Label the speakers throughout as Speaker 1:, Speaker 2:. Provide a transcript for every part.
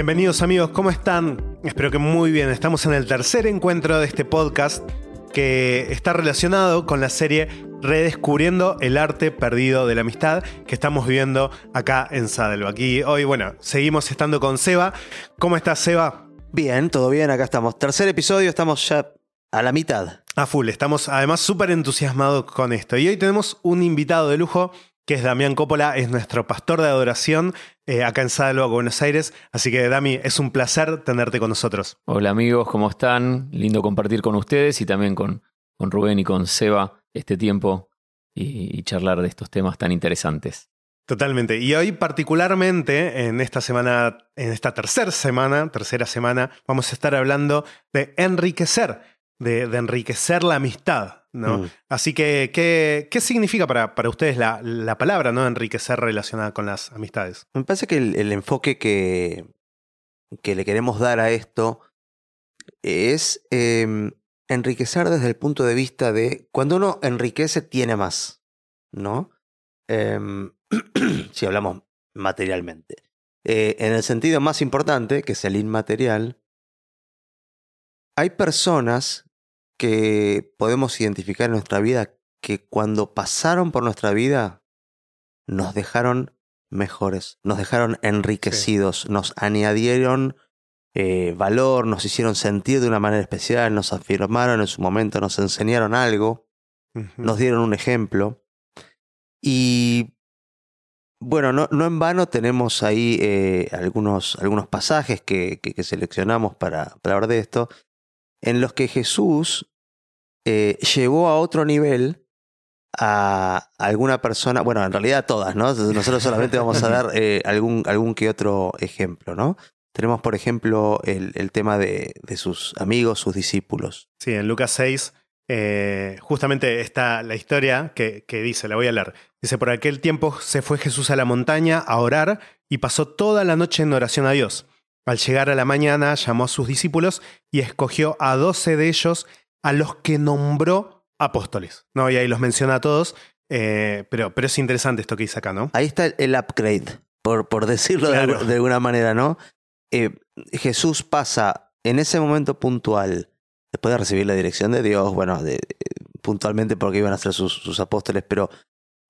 Speaker 1: Bienvenidos amigos, ¿cómo están? Espero que muy bien. Estamos en el tercer encuentro de este podcast que está relacionado con la serie Redescubriendo el arte perdido de la amistad que estamos viviendo acá en Saddleback. Y hoy, bueno, seguimos estando con Seba. ¿Cómo estás, Seba?
Speaker 2: Bien, todo bien, acá estamos. Tercer episodio, estamos ya a la mitad.
Speaker 1: A full, estamos además súper entusiasmados con esto. Y hoy tenemos un invitado de lujo que es Damián Coppola, es nuestro pastor de adoración eh, acá en Saddleback, Buenos Aires. Así que, Dami, es un placer tenerte con nosotros.
Speaker 3: Hola amigos, ¿cómo están? Lindo compartir con ustedes y también con, con Rubén y con Seba este tiempo y, y charlar de estos temas tan interesantes.
Speaker 1: Totalmente. Y hoy particularmente, en esta semana, en esta tercera semana, tercera semana, vamos a estar hablando de enriquecer, de, de enriquecer la amistad. ¿no?
Speaker 2: Mm.
Speaker 1: Así que, ¿qué, qué significa para, para ustedes la, la palabra ¿no? enriquecer relacionada con las amistades?
Speaker 2: Me parece que el, el enfoque que, que le queremos dar a esto es eh, enriquecer desde el punto de vista de cuando uno enriquece tiene más, ¿no? Em, si hablamos materialmente. Eh, en el sentido más importante, que es el inmaterial, hay personas que podemos identificar en nuestra vida que cuando pasaron por nuestra vida nos dejaron mejores, nos dejaron enriquecidos, nos añadieron eh, valor, nos hicieron sentir de una manera especial, nos afirmaron en su momento, nos enseñaron algo, nos dieron un ejemplo. Y bueno, no, no en vano tenemos ahí eh, algunos, algunos pasajes que, que- que seleccionamos para, para hablar de esto, en los que Jesús eh, llevó a otro nivel a alguna persona, bueno, en realidad a todas, ¿no? Nosotros solamente vamos a dar eh, algún, algún que otro ejemplo, ¿no? Tenemos, por ejemplo, el, el tema de, de sus amigos, sus discípulos.
Speaker 1: Sí, en Lucas 6, eh, justamente está la historia que, que dice, la voy a leer. Dice, por aquel tiempo se fue Jesús a la montaña a orar y pasó toda la noche en oración a Dios. Al llegar a la mañana llamó a sus discípulos y escogió a doce de ellos a los que nombró apóstoles. ¿no? Y ahí los menciona a todos, eh, pero, pero es interesante esto que dice acá, ¿no?
Speaker 2: Ahí está el, upgrade, por, por decirlo de
Speaker 1: Claro.
Speaker 2: algu- de, alguna manera, ¿no? Eh, Jesús pasa en ese momento puntual, después de recibir la dirección de Dios, bueno, de- puntualmente porque iban a ser sus, sus apóstoles, pero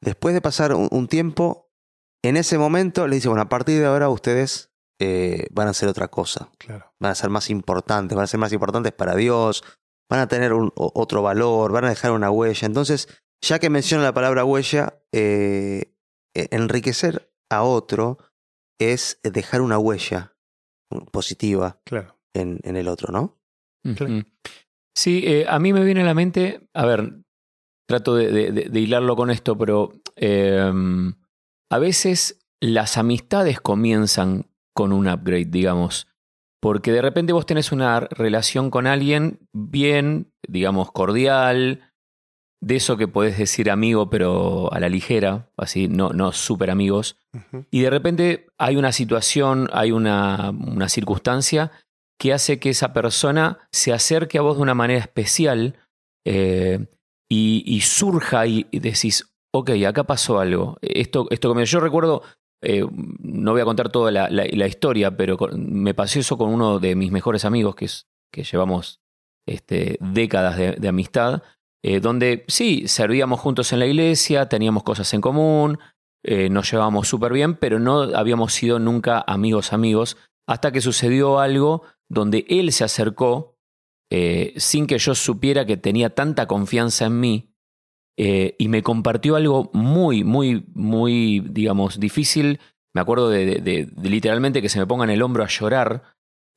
Speaker 2: después de pasar un, un tiempo, en ese momento le dice, bueno, a partir de ahora ustedes eh, van a hacer otra cosa,
Speaker 1: Claro.
Speaker 2: van a ser más importantes, van a ser más importantes para Dios, van a tener un, otro valor, van a dejar una huella. Entonces, ya que menciona la palabra huella, eh, eh, enriquecer a otro es dejar una huella positiva
Speaker 1: Claro.
Speaker 2: en, en el otro, ¿no?
Speaker 1: Claro.
Speaker 3: Sí, eh, a mí me viene a la mente, a ver, trato de, de- de- de hilarlo con esto, pero eh, a veces las amistades comienzan con un upgrade, digamos. Porque de repente vos tenés una relación con alguien bien, digamos, cordial, de eso que podés decir amigo, pero a la ligera, así, no, no súper amigos. Y de repente hay una situación, hay una, una circunstancia que hace que esa persona se acerque a vos de una manera especial eh, y, y surja y, y decís, ok, acá pasó algo. Esto, esto yo recuerdo, eh, no voy a contar toda la, historia, pero me pasó eso con uno de mis mejores amigos, que, llevamos este, décadas de, amistad, eh, donde sí, servíamos juntos en la iglesia, teníamos cosas en común, eh, nos llevábamos súper bien, pero no habíamos sido nunca amigos amigos, hasta que sucedió algo donde él se acercó sin que yo supiera que tenía tanta confianza en mí eh, y me compartió algo muy, muy, muy, digamos, difícil. Me acuerdo de, de- de- de literalmente que se me ponga en el hombro a llorar.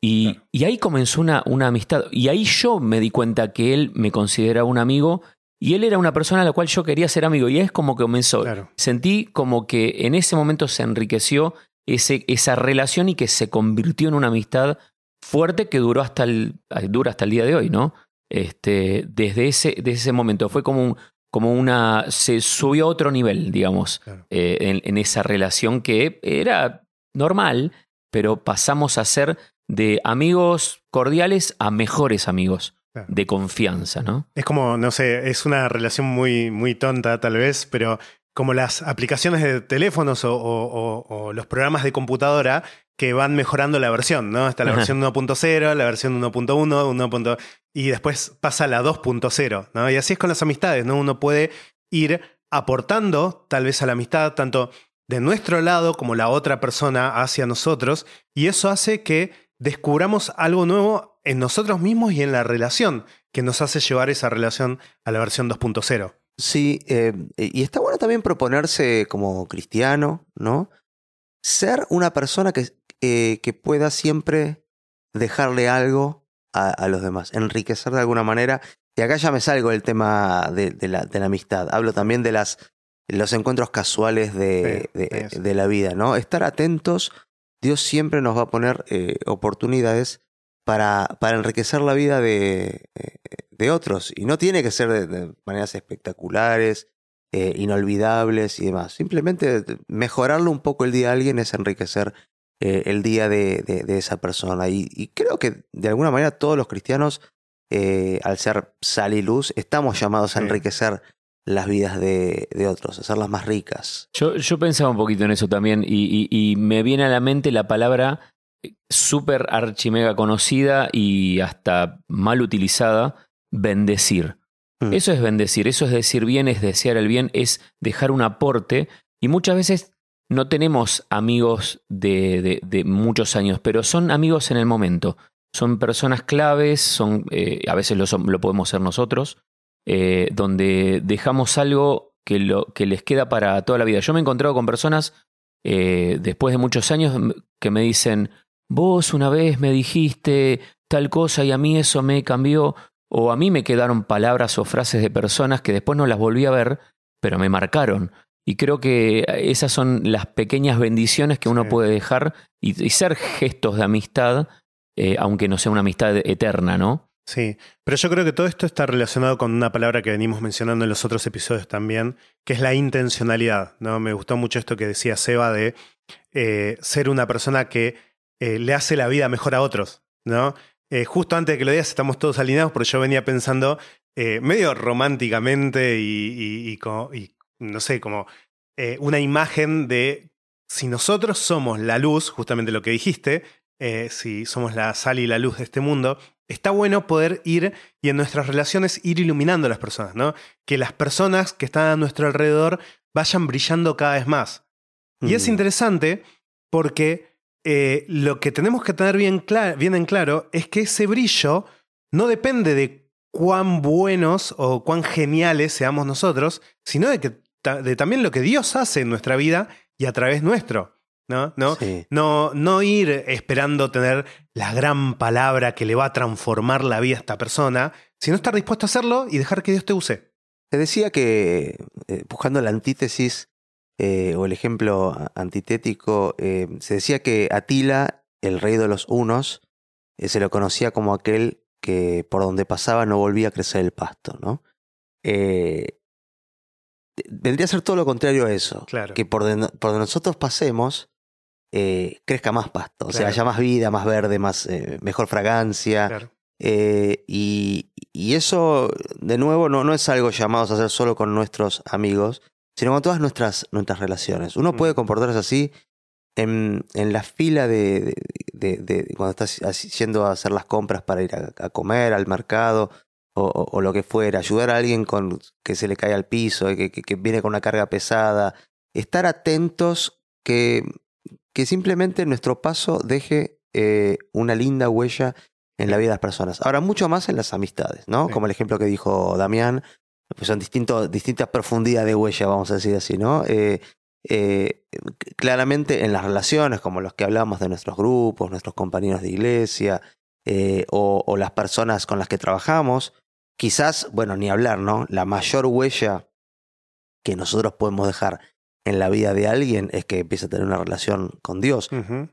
Speaker 3: Y,
Speaker 1: Claro.
Speaker 3: y ahí comenzó una, una amistad. Y ahí yo me di cuenta que él me consideraba un amigo y él era una persona a la cual yo quería ser amigo. Y es como que comenzó.
Speaker 1: Claro.
Speaker 3: Sentí como que en ese momento se enriqueció ese, esa relación y que se convirtió en una amistad fuerte que duró hasta el, dura hasta el día de hoy, ¿no? Este, desde, ese, desde ese momento fue como, un- como una... se subió a otro nivel, digamos,
Speaker 1: Claro.
Speaker 3: eh, en, en esa relación que era normal, pero pasamos a ser de amigos cordiales a mejores amigos
Speaker 1: Claro.
Speaker 3: de confianza, ¿no?
Speaker 1: Es como, no sé, es una relación muy, muy tonta tal vez, pero como las aplicaciones de teléfonos o, o- o- o los programas de computadora que van mejorando la versión, ¿no? Está la
Speaker 3: Ajá.
Speaker 1: versión 1.0, la versión 1.1, 1. y después pasa a la 2.0, ¿no? Y así es con las amistades, ¿no? Uno puede ir aportando tal vez a la amistad, tanto de nuestro lado como la otra persona hacia nosotros, y eso hace que descubramos algo nuevo en nosotros mismos y en la relación, que nos hace llevar esa relación a la versión 2.0.
Speaker 2: Sí, eh, y está bueno también proponerse como cristiano, ¿no? Ser una persona que, que pueda siempre dejarle algo a, a los demás, enriquecer de alguna manera. Y acá ya me salgo del tema de, de la, de la amistad. Hablo también de las, los encuentros casuales de,
Speaker 1: Sí,
Speaker 2: la vida, ¿no? Estar atentos. Dios siempre nos va a poner eh, oportunidades para, para enriquecer la vida de, de otros. Y no tiene que ser de, de maneras espectaculares, eh, inolvidables y demás. Simplemente mejorarle un poco el día a alguien es enriquecer eh, el día de, de- de esa persona. Y, y creo que de alguna manera todos los cristianos, eh, al ser sal y luz, estamos llamados a
Speaker 1: Sí.
Speaker 2: enriquecer las vidas de, de otros, hacerlas más ricas.
Speaker 3: Yo, yo pensaba un poquito en eso también y, y- y me viene a la mente la palabra eh, súper archimega conocida y hasta mal utilizada, bendecir.
Speaker 2: Mm.
Speaker 3: Eso es bendecir, eso es decir bien, es desear el bien, es dejar un aporte y muchas veces no tenemos amigos de, muchos años, pero son amigos en el momento. Son personas claves, son, eh, a veces lo, podemos ser nosotros, eh, donde dejamos algo que, les queda para toda la vida. Yo me he encontrado con personas eh, después de muchos años que me dicen, vos una vez me dijiste tal cosa y a mí eso me cambió, o a mí me quedaron palabras o frases de personas que después no las volví a ver, pero me marcaron. Y creo que esas son las pequeñas bendiciones que uno
Speaker 1: Sí.
Speaker 3: puede dejar y, y ser gestos de amistad, eh, aunque no sea una amistad eterna, ¿no?
Speaker 1: Sí, pero yo creo que todo esto está relacionado con una palabra que venimos mencionando en los otros episodios también, que es la intencionalidad. ¿no? Me gustó mucho esto que decía Seba de eh, ser una persona que eh, le hace la vida mejor a otros. ¿no? Justo antes de que lo digas estamos todos alineados porque yo venía pensando eh, medio románticamente y, y- y como- y, no sé, como eh, una imagen de si nosotros somos la luz, justamente lo que dijiste, eh, si somos la sal y la luz de este mundo, está bueno poder ir y en nuestras relaciones ir iluminando a las personas, ¿no? Que las personas que están a nuestro alrededor vayan brillando cada vez más. Y es
Speaker 2: Mm.
Speaker 1: interesante porque eh, lo que tenemos que tener bien, bien en claro es que ese brillo no depende de cuán buenos o cuán geniales seamos nosotros, sino de, que, de también lo que Dios hace en nuestra vida y a través nuestro. ¿no? ¿No?
Speaker 2: Sí.
Speaker 1: No, no ir esperando tener la gran palabra que le va a transformar la vida a esta persona, sino estar dispuesto a hacerlo y dejar que Dios te use.
Speaker 2: Te decía que eh, buscando la antítesis eh, o el ejemplo antitético, eh, se decía que Atila, el rey de los hunos, eh, se lo conocía como aquel que por donde pasaba no volvía a crecer el pasto, ¿no? Eh, vendría a ser todo lo contrario a eso.
Speaker 1: Claro.
Speaker 2: Que por donde, por donde nosotros pasemos eh, crezca más pasto, o sea, haya más vida, más verde, más eh, mejor fragancia.
Speaker 1: Claro.
Speaker 2: Eh, y, y eso, de nuevo, no, no es algo llamados a hacer solo con nuestros amigos, sino con todas nuestras, nuestras relaciones. Uno
Speaker 1: Mm.
Speaker 2: puede comportarse así en, en la fila de, de- de- de cuando estás yendo a hacer las compras para ir a, a comer, al mercado o, o- o lo que fuera. Ayudar a alguien con, que se le cae al piso, que, que- que viene con una carga pesada. Estar atentos que, que simplemente nuestro paso deje eh, una linda huella en la vida de las personas. Ahora, mucho más en las amistades, ¿no?
Speaker 1: Sí.
Speaker 2: Como el ejemplo que dijo Damián, pues son distintos, distintas profundidades de huella, vamos a decir así, ¿no? Eh, eh, claramente en las relaciones, como los que hablamos de nuestros grupos, nuestros compañeros de iglesia, eh, o, o las personas con las que trabajamos, quizás, bueno, ni hablar, ¿no? La mayor huella que nosotros podemos dejar en la vida de alguien es que empieza a tener una relación con Dios.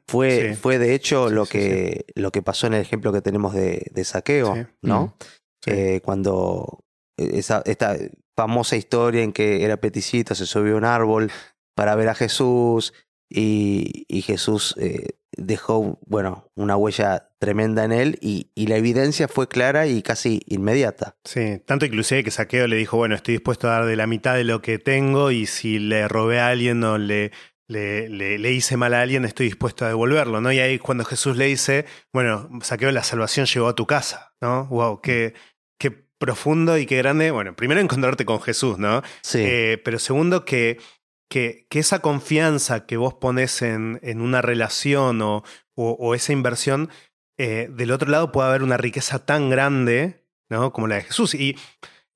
Speaker 2: Fue,
Speaker 1: Sí.
Speaker 2: fue de hecho
Speaker 1: Sí,
Speaker 2: lo,
Speaker 1: sí,
Speaker 2: que, lo que pasó en el ejemplo que tenemos de, de saqueo. ¿no? Eh, cuando esa, esta famosa historia en que era peticito, se subió a un árbol para ver a Jesús y, y Jesús eh, dejó, bueno, una huella tremenda en él y, y la evidencia fue clara y casi inmediata.
Speaker 1: Sí, tanto inclusive que Saqueo le dijo, bueno, estoy dispuesto a dar de la mitad de lo que tengo y si le robé a alguien o le, le, le, le, hice mal a alguien, estoy dispuesto a devolverlo, ¿no? Y ahí cuando Jesús le dice, bueno, saqueo, la salvación llegó a tu casa, ¿no? Wow, qué, qué profundo y qué grande. Bueno, primero encontrarte con Jesús, ¿no?
Speaker 2: Sí.
Speaker 1: Eh, pero segundo, que, que, que, esa confianza que vos pones en, en una relación o, o, o esa inversión, eh, del otro lado puede haber una riqueza tan grande, ¿no? Como la de Jesús. Y,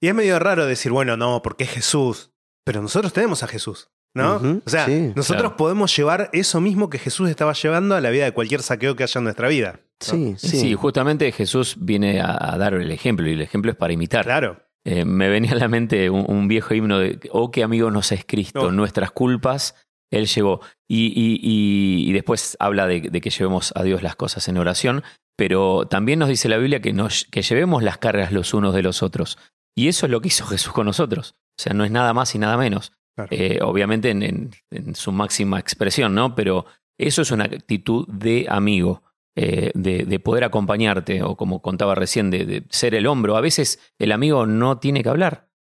Speaker 1: y es medio raro decir, bueno, no, porque es Jesús. Pero nosotros tenemos a Jesús. ¿No?
Speaker 2: Uh -huh,
Speaker 1: o sea,
Speaker 2: sí,
Speaker 1: nosotros
Speaker 3: claro.
Speaker 1: podemos llevar eso mismo que Jesús estaba llevando a la vida de cualquier saqueo que haya en nuestra vida. ¿no?
Speaker 2: Sí, sí.
Speaker 3: Sí, justamente Jesús viene a, a, dar el ejemplo y el ejemplo es para imitar.
Speaker 1: Claro.
Speaker 3: Eh, me venía a la mente un, un, viejo himno de, oh, qué amigo nos es Cristo, nuestras culpas, Él llevó. Y, y- y- y después habla de, de que llevemos a Dios las cosas en oración, pero también nos dice la Biblia que, nos, que llevemos las cargas los unos de los otros. Y eso es lo que hizo Jesús con nosotros. O sea, no es nada más y nada menos.
Speaker 1: Claro.
Speaker 3: Eh, obviamente en, en- en su máxima expresión, ¿no? Pero eso es una actitud de amigo, eh, de, de poder acompañarte, o como contaba recién, de, de ser el hombro. A veces el amigo no tiene que hablar.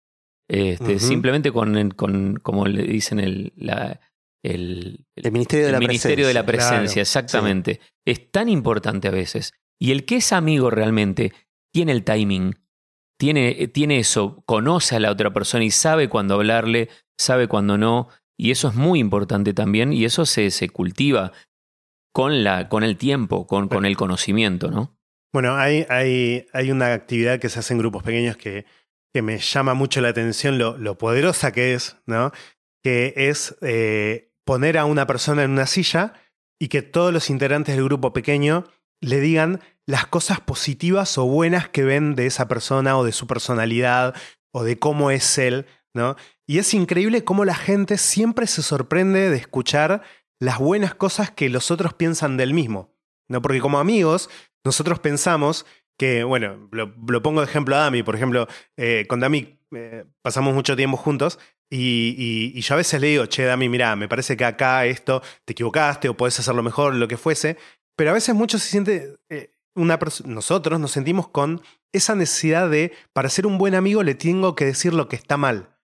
Speaker 3: Este. Simplemente con, con, como le dicen, el, la- el,
Speaker 2: El ministerio de la
Speaker 3: ministerio de la
Speaker 2: presencia.
Speaker 1: Claro,
Speaker 3: presencia, exactamente. Es tan importante a veces. Y el que es amigo realmente tiene el timing, tiene, tiene eso, conoce a la otra persona y sabe cuándo hablarle, sabe cuándo no. Y eso es muy importante también. Y eso se, se cultiva con, la, con el tiempo, con, con el conocimiento, ¿no?
Speaker 1: Bueno, hay, hay, hay una actividad que se hace en grupos pequeños que, que me llama mucho la atención lo, lo poderosa que es, ¿no? Que es eh, poner a una persona en una silla y que todos los integrantes del grupo pequeño le digan las cosas positivas o buenas que ven de esa persona o de su personalidad o de cómo es él, ¿no? Y es increíble cómo la gente siempre se sorprende de escuchar las buenas cosas que los otros piensan del mismo, ¿no? Porque como amigos, nosotros pensamos que, bueno, lo, lo pongo de ejemplo a Dami, por ejemplo, eh, con Dami eh, pasamos mucho tiempo juntos y, y, yo a veces le digo, che, Dami, mira, me parece que acá esto te equivocaste o podés hacerlo mejor, lo que fuese, pero a veces mucho se siente, eh, una nosotros nos sentimos con esa necesidad de, para ser un buen amigo le tengo que decir lo que está mal,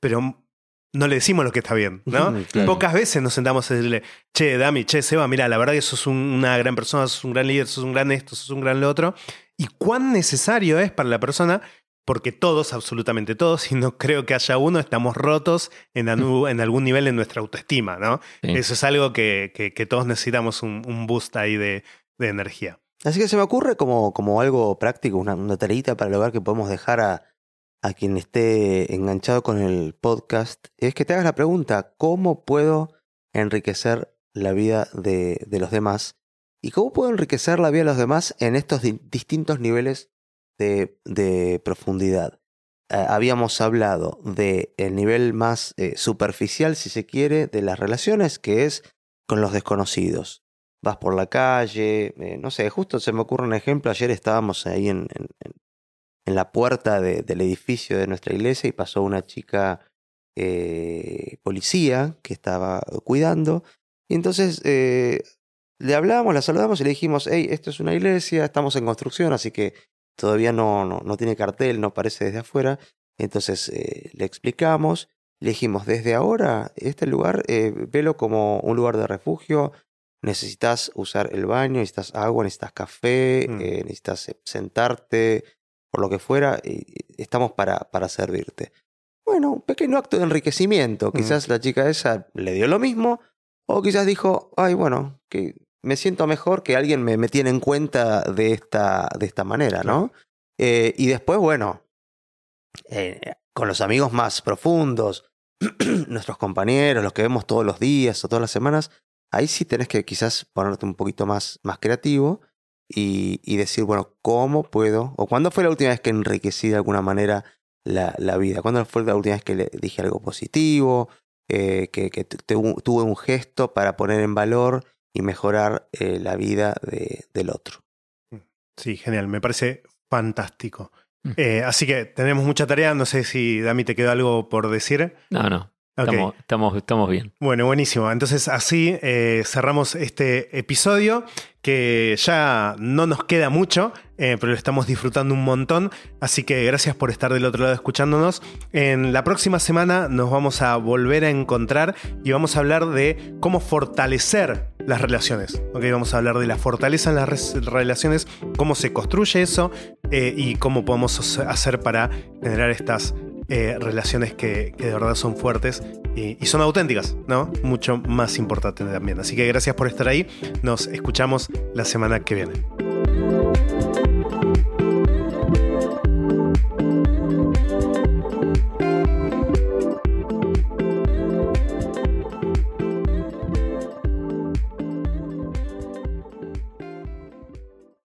Speaker 1: pero no le decimos lo que está bien, ¿no?
Speaker 2: Claro.
Speaker 1: Pocas veces nos sentamos a decirle, che, Dami, che, Seba, mira, la verdad que sos un- una gran persona, sos un gran líder, sos un gran esto, sos un gran lo otro. Y cuán necesario es para la persona, porque todos, absolutamente todos, y no creo que haya uno, estamos rotos en, anu- en algún nivel en nuestra autoestima, ¿no?
Speaker 3: Sí.
Speaker 1: Eso es algo que, que- que todos necesitamos un, un boost ahí de, de energía.
Speaker 2: Así que se me ocurre como, como algo práctico, una, una tareita para lograr que podemos dejar a, a quien esté enganchado con el podcast, es que te hagas la pregunta, ¿cómo puedo enriquecer la vida de, de los demás? ¿Y cómo puedo enriquecer la vida de los demás en estos di- distintos niveles de, de profundidad? Eh, habíamos hablado del nivel más eh, superficial, si se quiere, de las relaciones, que es con los desconocidos vas por la calle, eh, no sé, justo se me ocurre un ejemplo, ayer estábamos ahí en, en la puerta de, del edificio de nuestra iglesia y pasó una chica eh, policía que estaba cuidando. Y entonces eh, le hablamos, la saludamos y le dijimos, hey, esto es una iglesia, estamos en construcción, así que todavía no, no, no tiene cartel, no aparece desde afuera, entonces eh, le explicamos, le dijimos, desde ahora este lugar, velo como un lugar de refugio, necesitas usar el baño, necesitas agua, necesitas café,
Speaker 1: Mm.
Speaker 2: necesitas sentarte, por lo que fuera, y estamos para, para servirte. Bueno, un pequeño acto de enriquecimiento.
Speaker 1: Mm.
Speaker 2: Quizás la chica esa le dio lo mismo, o quizás dijo, ay, bueno, que me siento mejor que alguien me, me tiene en cuenta de esta, de esta manera, ¿no? Eh, y después, bueno, eh, con los amigos más profundos, nuestros compañeros, los que vemos todos los días o todas las semanas, ahí sí tenés que quizás ponerte un poquito más, más creativo y, y decir, bueno, ¿cómo puedo? ¿O cuándo fue la última vez que enriquecí de alguna manera la, la vida? ¿Cuándo fue la última vez que le dije algo positivo? Eh, que que tu- tu- tuve un gesto para poner en valor y mejorar eh, la vida de, del otro.
Speaker 1: Sí, genial, me parece fantástico.
Speaker 3: Mm.
Speaker 1: Eh, así que tenemos mucha tarea, no sé si Dami te quedó algo por decir.
Speaker 3: No, no. Estamos, estamos, estamos bien.
Speaker 1: Bueno, buenísimo. Entonces así eh, cerramos este episodio que ya no nos queda mucho, eh, pero lo estamos disfrutando un montón. Así que gracias por estar del otro lado escuchándonos. En la próxima semana nos vamos a volver a encontrar y vamos a hablar de cómo fortalecer las relaciones. ¿ok? Vamos a hablar de la fortaleza en las relaciones, cómo se construye eso eh, y cómo podemos hacer para generar estas eh, relaciones que, de verdad son fuertes y, y son auténticas, ¿no? Mucho más importante también. Así que gracias por estar ahí. Nos escuchamos la semana que viene.